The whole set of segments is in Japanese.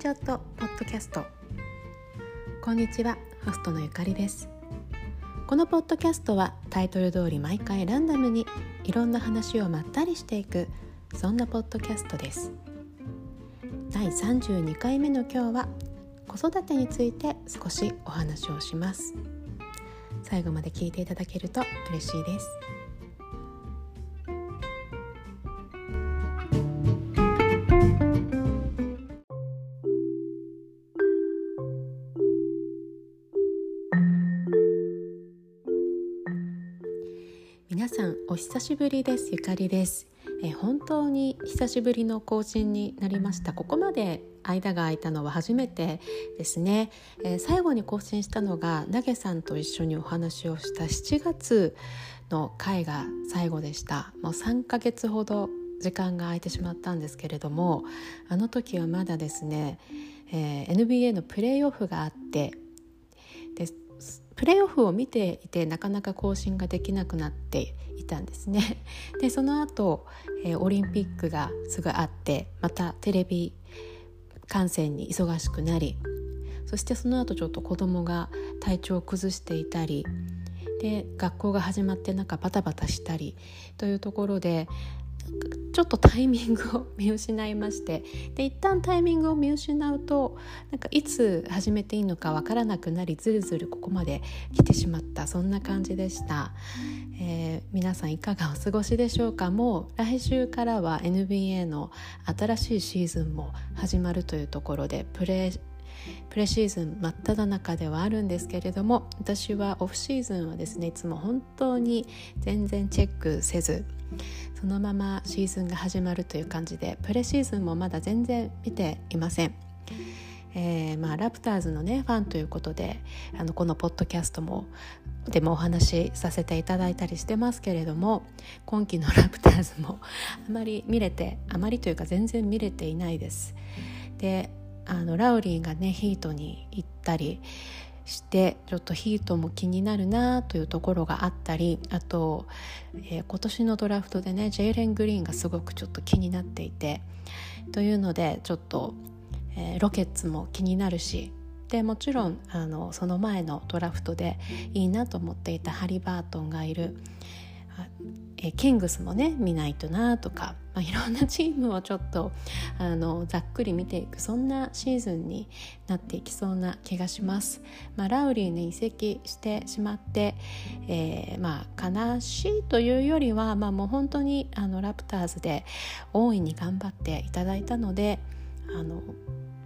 ちょっとポッドキャストこんにちはホストのゆかりですこのポッドキャストはタイトル通り毎回ランダムにいろんな話をまったりしていくそんなポッドキャストです。第32回目の今日は子育てについて少しお話をします。最後まで聞いていただけると嬉しいです。久しぶりです。ゆかりです。え本当に久しぶりの更新になりました。ここまで間が空いたのは初めてですね、え最後に更新したのが投げさんと一緒にお話をした7月の回が最後でした。もう3ヶ月ほど時間が空いてしまったんですけれどもあの時はまだですね、えー、NBA のプレーオフがあってプレーオフを見ていてなかなか更新ができなくなっていたんですね。でその後、えー、オリンピックがすぐあってまたテレビ観戦に忙しくなりそしてその後ちょっと子供が体調を崩していたりで学校が始まってなんかバタバタしたりというところでちょっとタイミングを見失いまして。で一旦タイミングを見失うとなんかいつ始めていいのかわからなくなりずるずるここまで来てしまった。そんな感じでした、えー、皆さんいかがお過ごしでしょうか？もう来週からは NBA の新しいシーズンも始まるというところでプレープレシーズン真っ只中ではあるんですけれども私はオフシーズンはですねいつも本当に全然チェックせずそのままシーズンが始まるという感じでプレシーズンもまだ全然見ていません。えーまあ、ラプターズのねファンということであのこのポッドキャストもでもお話しさせていただいたりしてますけれども今季のラプターズもあまり見れてあまりというか全然見れていないです。であのラウリーがねヒートに行ったりしてちょっとヒートも気になるなというところがあったりあと、えー、今年のドラフトでねジェイレン・グリーンがすごくちょっと気になっていてというのでちょっと、えー、ロケッツも気になるしでもちろんあのその前のドラフトでいいなと思っていたハリバートンがいるえキングスもね見ないとなとか、まあ、いろんなチームをちょっとあのざっくり見ていくそんなシーズンになっていきそうな気がします。まあ、ラウリーに移籍してしまって、えー、まあ、悲しいというよりは、まあ、もう本当にあのラプターズで大いに頑張っていただいたのであの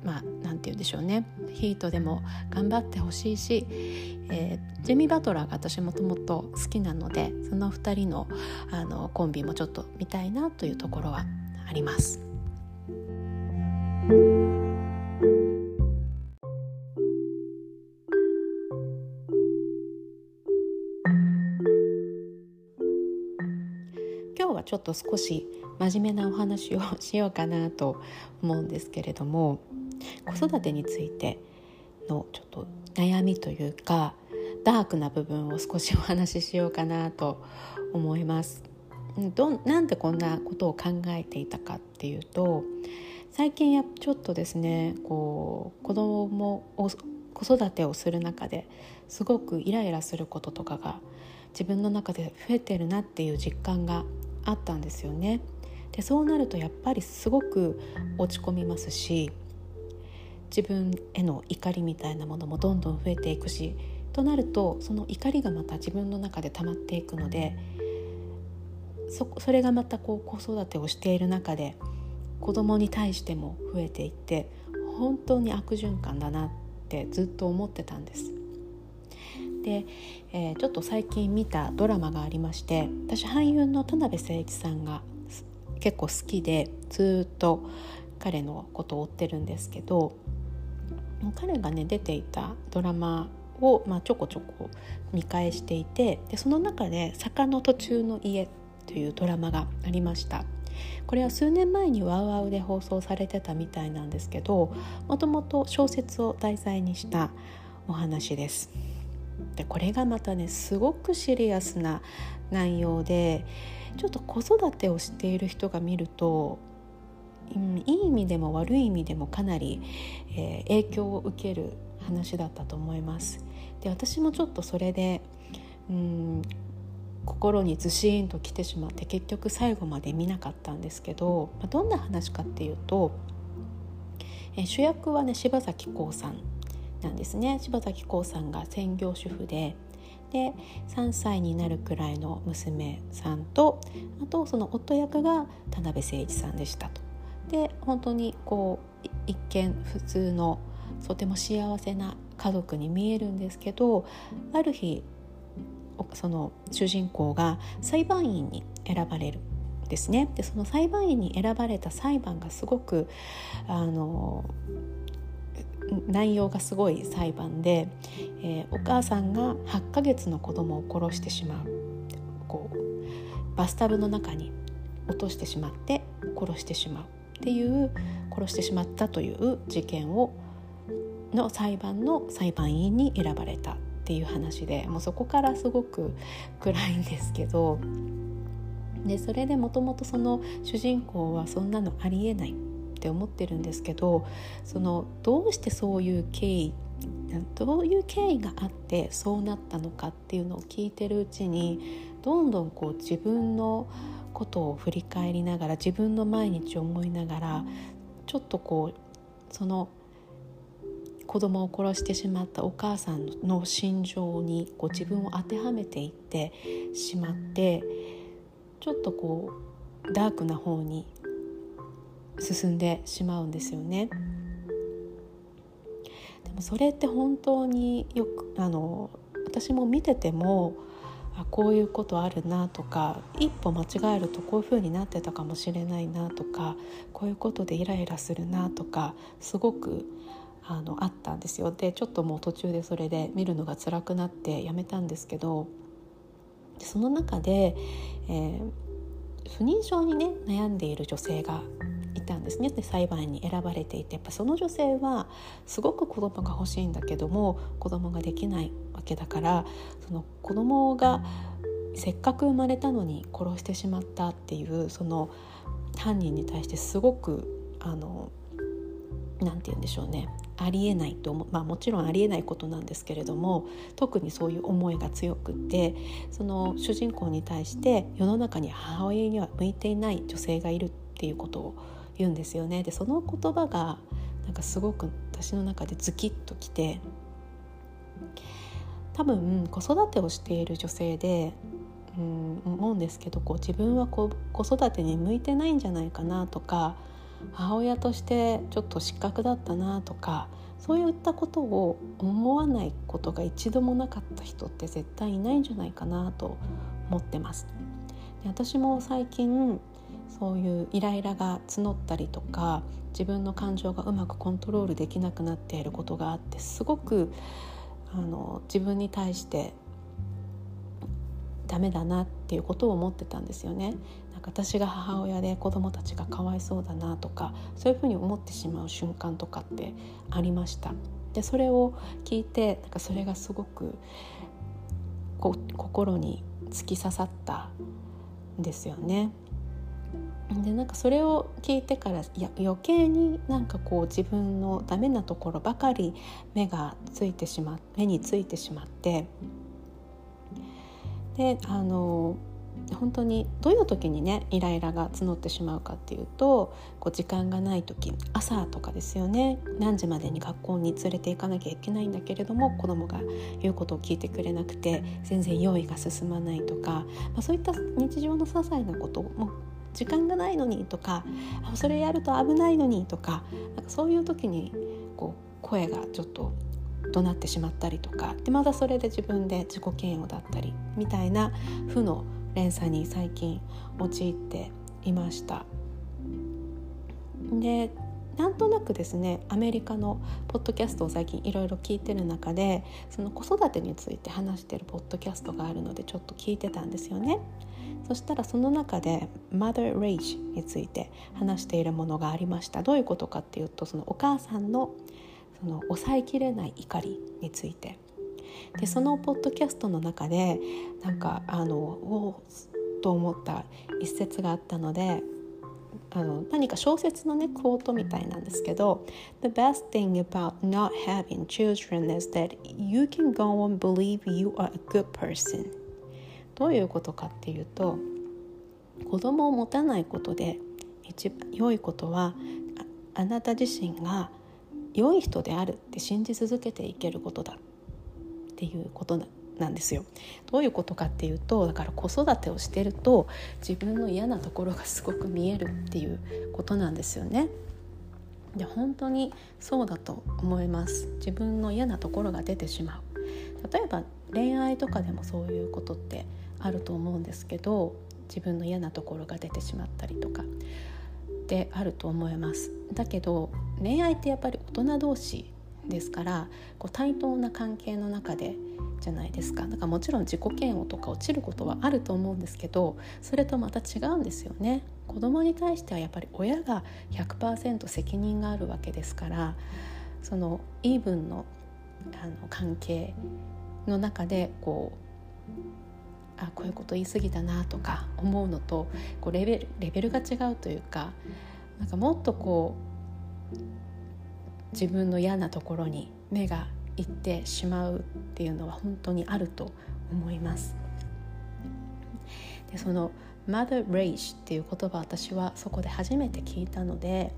まあ何て言うんでしょうねヒートでも頑張ってほしいし、えー、ジェミー・バトラーが私もともと好きなのでその2人のあのコンビもちょっと見たいなというところはあります。今日はちょっと少し真面目なお話をしようかなと思うんですけれども子育てについてのちょっと悩みというかダークな部分を少しお話ししようかなと思います。どなんでこんなことを考えていたかっていうと最近やちょっとですねこう子供を子育てをする中ですごくイライラすることとかが自分の中で増えてるなっていう実感があったんですよね。でそうなるとやっぱりすごく落ち込みますし自分への怒りみたいなものもどんどん増えていくしとなるとその怒りがまた自分の中で溜まっていくのでそそれがまたこう子育てをしている中で子供に対しても増えていって本当に悪循環だなってずっと思ってたんです。で、えー、ちょっと最近見たドラマがありまして私俳優の田辺誠一さんが結構好きでずっと彼のことを追ってるんですけど彼がね出ていたドラマを、まあ、ちょこちょこ見返していてでその中で「坂の途中の家」というドラマがありました。これは数年前にワウワウで放送されてたみたいなんですけどもともと小説を題材にしたお話です。でこれがまたねすごくシリアスな内容でちょっと子育てをしている人が見るとうん、いい意味でも悪い意味でもかなり、えー、影響を受ける話だったと思います。で私もちょっとそれでうん心にずしんと来てしまって結局最後まで見なかったんですけど、まあ、どんな話かっていうと、えー、主役はね柴咲コウさんなんですね柴咲コウさんが専業主婦でで3歳になるくらいの娘さんとあとその夫役が田辺誠一さんでしたと。で本当にこう一見普通のとても幸せな家族に見えるんですけどある日その主人公が裁判員に選ばれるですね。でその裁判員に選ばれた裁判がすごくあの内容がすごい裁判で、えー、お母さんが8ヶ月の子供を殺してしまう。こうバスタブの中に落としてしまって殺してしまう。っていう殺してしまったという事件をの裁判の裁判員に選ばれたっていう話でもうそこからすごく暗いんですけどでそれでもともとその主人公はそんなのありえないって思ってるんですけどそのどうしてそういう経緯どういう経緯があってそうなったのかっていうのを聞いてるうちにどんどんこう自分のことを振り返りながら自分の毎日を思いながらちょっとこうその子供を殺してしまったお母さんの心情にこう自分を当てはめていってしまってちょっとこうダークな方に進んでしまうんですよね。でもそれって本当によくあの私も見ててもあこういうことあるなとか一歩間違えるとこういう風になってたかもしれないなとかこういうことでイライラするなとかすごくあのあったんですよ。でちょっともう途中でそれで見るのが辛くなってやめたんですけどその中で、えー、不妊症にね悩んでいる女性がたんですね。で裁判に選ばれていてやっぱその女性はすごく子供が欲しいんだけども子供ができないわけだからその子供がせっかく生まれたのに殺してしまったっていうその犯人に対してすごくあの何て言うんでしょうね。ありえないと思、まあ、もちろんありえないことなんですけれども特にそういう思いが強くってその主人公に対して世の中に母親には向いていない女性がいるっていうことを言うんですよね。でその言葉がなんかすごく私の中でズキッときて多分子育てをしている女性でうん思うんですけどこう自分はこう子育てに向いてないんじゃないかなとか母親としてちょっと失格だったなとかそういったことを思わないことが一度もなかった人って絶対いないんじゃないかなと思ってます。で私も最近そういうイライラが募ったりとか自分の感情がうまくコントロールできなくなっていることがあってすごくあの自分に対してダメだなっていうことを思ってたんですよね。なんか私が母親で子供たちがかわいそうだなとかそういうふうに思ってしまう瞬間とかってありました。でそれを聞いてなんかそれがすごくこ心に突き刺さったんですよね。でなんかそれを聞いてからいや余計になんかこう自分のダメなところばかり目がついてしま目についてしまってであの本当にどういう時にねイライラが募ってしまうかっていうとこう時間がない時朝とかですよね。何時までに学校に連れて行かなきゃいけないんだけれども子供が言うことを聞いてくれなくて全然用意が進まないとか、まあ、そういった日常の些細なことも時間がないのにとかそれやると危ないのにとかなんかそういう時にこう声がちょっと怒鳴ってしまったりとかでまたそれで自分で自己嫌悪だったりみたいな負の連鎖に最近陥っていました。でなんとなくですねアメリカのポッドキャストを最近いろいろ聞いてる中でその子育てについて話してるポッドキャストがあるのでちょっと聞いてたんですよね。そしたらその中で Mother Rage について話しているものがありましたどういうことかっていうとそのお母さんのその抑えきれない怒りについてでそのポッドキャストの中でなんかあのおと思った一節があったのであの何か小説のねクォートみたいなんですけど「The best thing about not having children is that you can go on believe you are a good person」どういうことかっていうと子供を持たないことで一番良いことはあなた自身が良い人であるって信じ続けていけることだっていうことななんですよ。どういうことかっていうとだから子育てをしてると自分の嫌なところがすごく見えるっていうことなんですよね。で本当にそうだと思います自分の嫌なところが出てしまう例えば恋愛とかでもそういうことってあると思うんですけど自分の嫌なところが出てしまったりとかであると思いますだけど恋愛ってやっぱり大人同士ですからこう対等な関係の中でじゃないですか。だからもちろん自己嫌悪とか落ちることはあると思うんですけどそれとまた違うんですよね。子供に対してはやっぱり親が100%責任があるわけですからそのイーブンのあの関係の中でこうあこういうこと言い過ぎたなとか思うのとこうレベルレベルが違うというかなんかもっとこう自分の嫌なところに目がいってしまうっていうのは本当にあると思います。でその Mother Rage っていう言葉私はそこで初めて聞いたので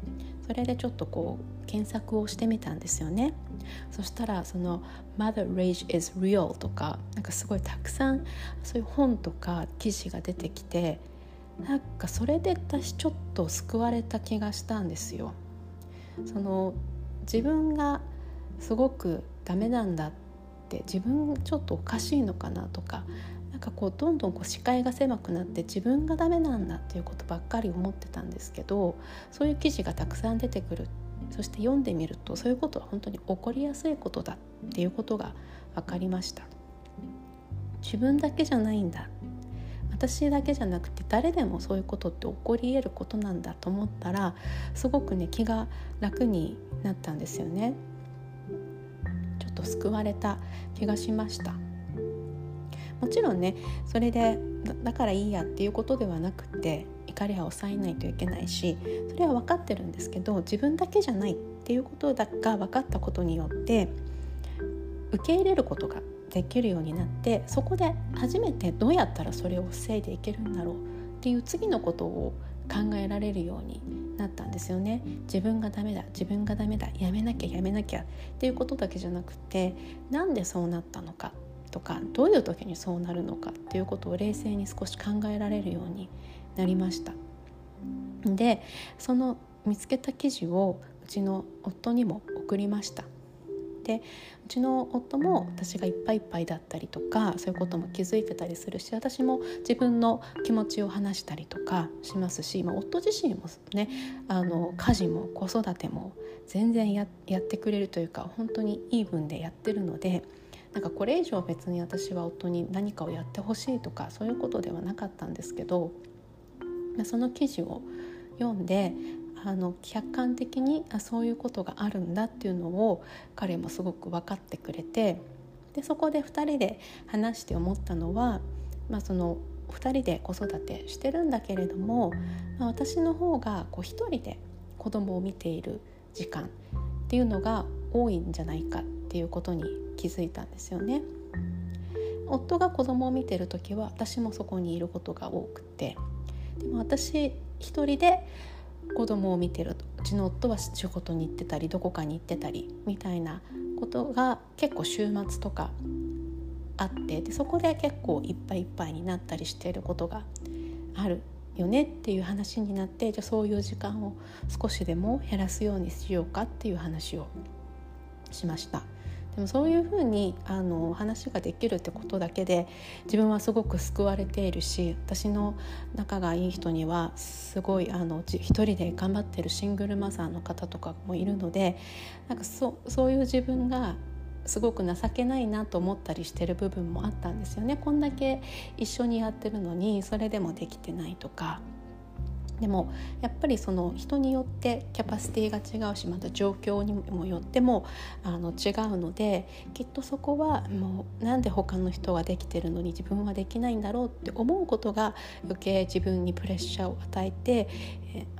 それでちょっとこう検索をしてみたんですよねそしたらその Mother Rage is real とかなんかすごいたくさんそういう本とか記事が出てきてなんかそれで私ちょっと救われた気がしたんですよその自分がすごくダメなんだって自分ちょっとおかしいのかなとかなんかこうどんどんこう視界が狭くなって自分がダメなんだっていうことばっかり思ってたんですけどそういう記事がたくさん出てくる。そして読んでみるとそういうことは本当に起こりやすいことだっていうことが分かりました。自分だけじゃないんだ。私だけじゃなくて誰でもそういうことって起こり得ることなんだと思ったらすごくね気が楽になったんですよね。ちょっと救われた気がしました。もちろんねそれでだからいいやっていうことではなくて怒りは抑えないといけないしそれは分かってるんですけど自分だけじゃないっていうことが分かったことによって受け入れることができるようになってそこで初めてどうやったらそれを防いでいけるんだろうっていう次のことを考えられるようになったんですよね。自分がダメだ自分がダメだやめなきゃやめなきゃ。っていうことだけじゃなくてなんでそうなったのかとかどういう時にそうなるのかっていうことを冷静に少し考えられるようになりました。でその見つけた記事をうちの夫にも送りました。でうちの夫も私がいっぱいいっぱいだったりとかそういうことも気づいてたりするし私も自分の気持ちを話したりとかしますし、まあ、夫自身もねあの家事も子育ても全然やってくれるというか本当にイーブンでやってるのでなんかこれ以上別に私は夫に何かをやってほしいとかそういうことではなかったんですけどその記事を読んであの客観的にあそういうことがあるんだっていうのを彼もすごく分かってくれてでそこで2人で話して思ったのは、まあ、その2人で子育てしてるんだけれども、まあ、私の方がこう1人で子供を見ている時間っていうのが多いんじゃないかっていうことに気づいたんですよね。夫が子供を見てる時は私もそこにいることが多くてでも私一人で子供を見てるうちの夫は仕事に行ってたりどこかに行ってたりみたいなことが結構週末とかあってでそこで結構いっぱいいっぱいになったりしていることがあるよねっていう話になってじゃあそういう時間を少しでも減らすようにしようかっていう話をしました。でもそういうふうにあの話ができるってことだけで自分はすごく救われているし私の仲がいい人にはすごいあの一人で頑張ってるシングルマザーの方とかもいるのでなんかそそういう自分がすごく情けないなと思ったりしてる部分もあったんですよね。こんだけ一緒にやってるのにそれでもできてないとかでもやっぱりその人によってキャパシティが違うしまた状況にもよってもあの違うのできっとそこはもうなんで他の人ができてるのに自分はできないんだろうって思うことが余計自分にプレッシャーを与えて、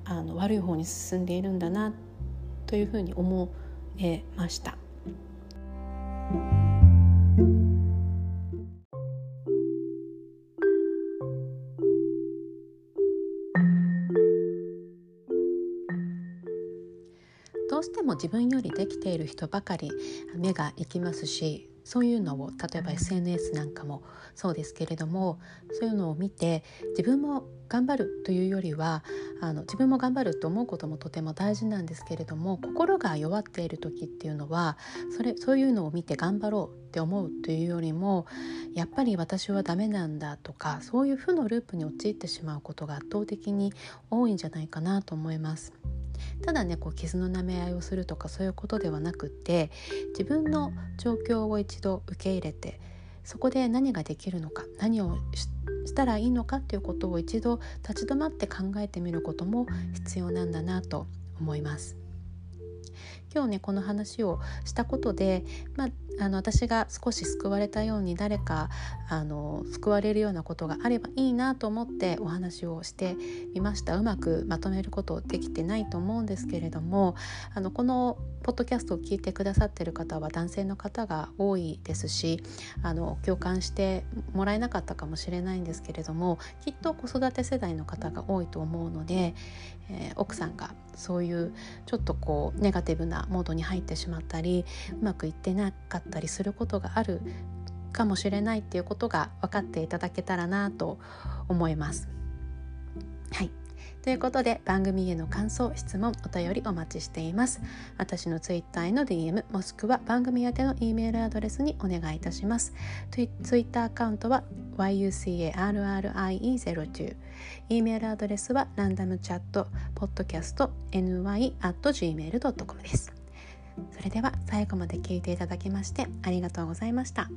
あの悪い方に進んでいるんだなというふうに思えました。自分よりできている人ばかり目が行きますしそういうのを例えば SNS なんかもそうですけれどもそういうのを見て自分も頑張るというよりはあの自分も頑張ると思うこともとても大事なんですけれども心が弱っている時っていうのはそれそういうのを見て頑張ろうって思うというよりもやっぱり私はダメなんだとかそういう負のループに陥ってしまうことが圧倒的に多いんじゃないかなと思います。ただねこう傷の舐め合いをするとかそういうことではなくって自分の状況を一度受け入れてそこで何ができるのか何をしたらいいのかっていうことを一度立ち止まって考えてみることも必要なんだなと思います。今日ねこの話をしたことで、まあ、あの私が少し救われたように誰かあの救われるようなことがあればいいなと思ってお話をしてみました。うまくまとめることできてないと思うんですけれどもあのこのポッドキャストを聞いてくださってる方は男性の方が多いですしあの共感してもらえなかったかもしれないんですけれどもきっと子育て世代の方が多いと思うので、えー、奥さんがそういうちょっとこうネガティブなモードに入ってしまったりうまくいってなかったりすることがあるかもしれないっていうことが分かっていただけたらなと思います。はいということで番組への感想質問お便りお待ちしています。私の Twitter への DM もしくは番組宛ての E メールアドレスにお願いいたします。Twitter アカウントは yucarrie02 E メールアドレスはランダムチャットポッドキャスト ny.gmail.com です。それでは最後まで聞いていただきましてありがとうございました。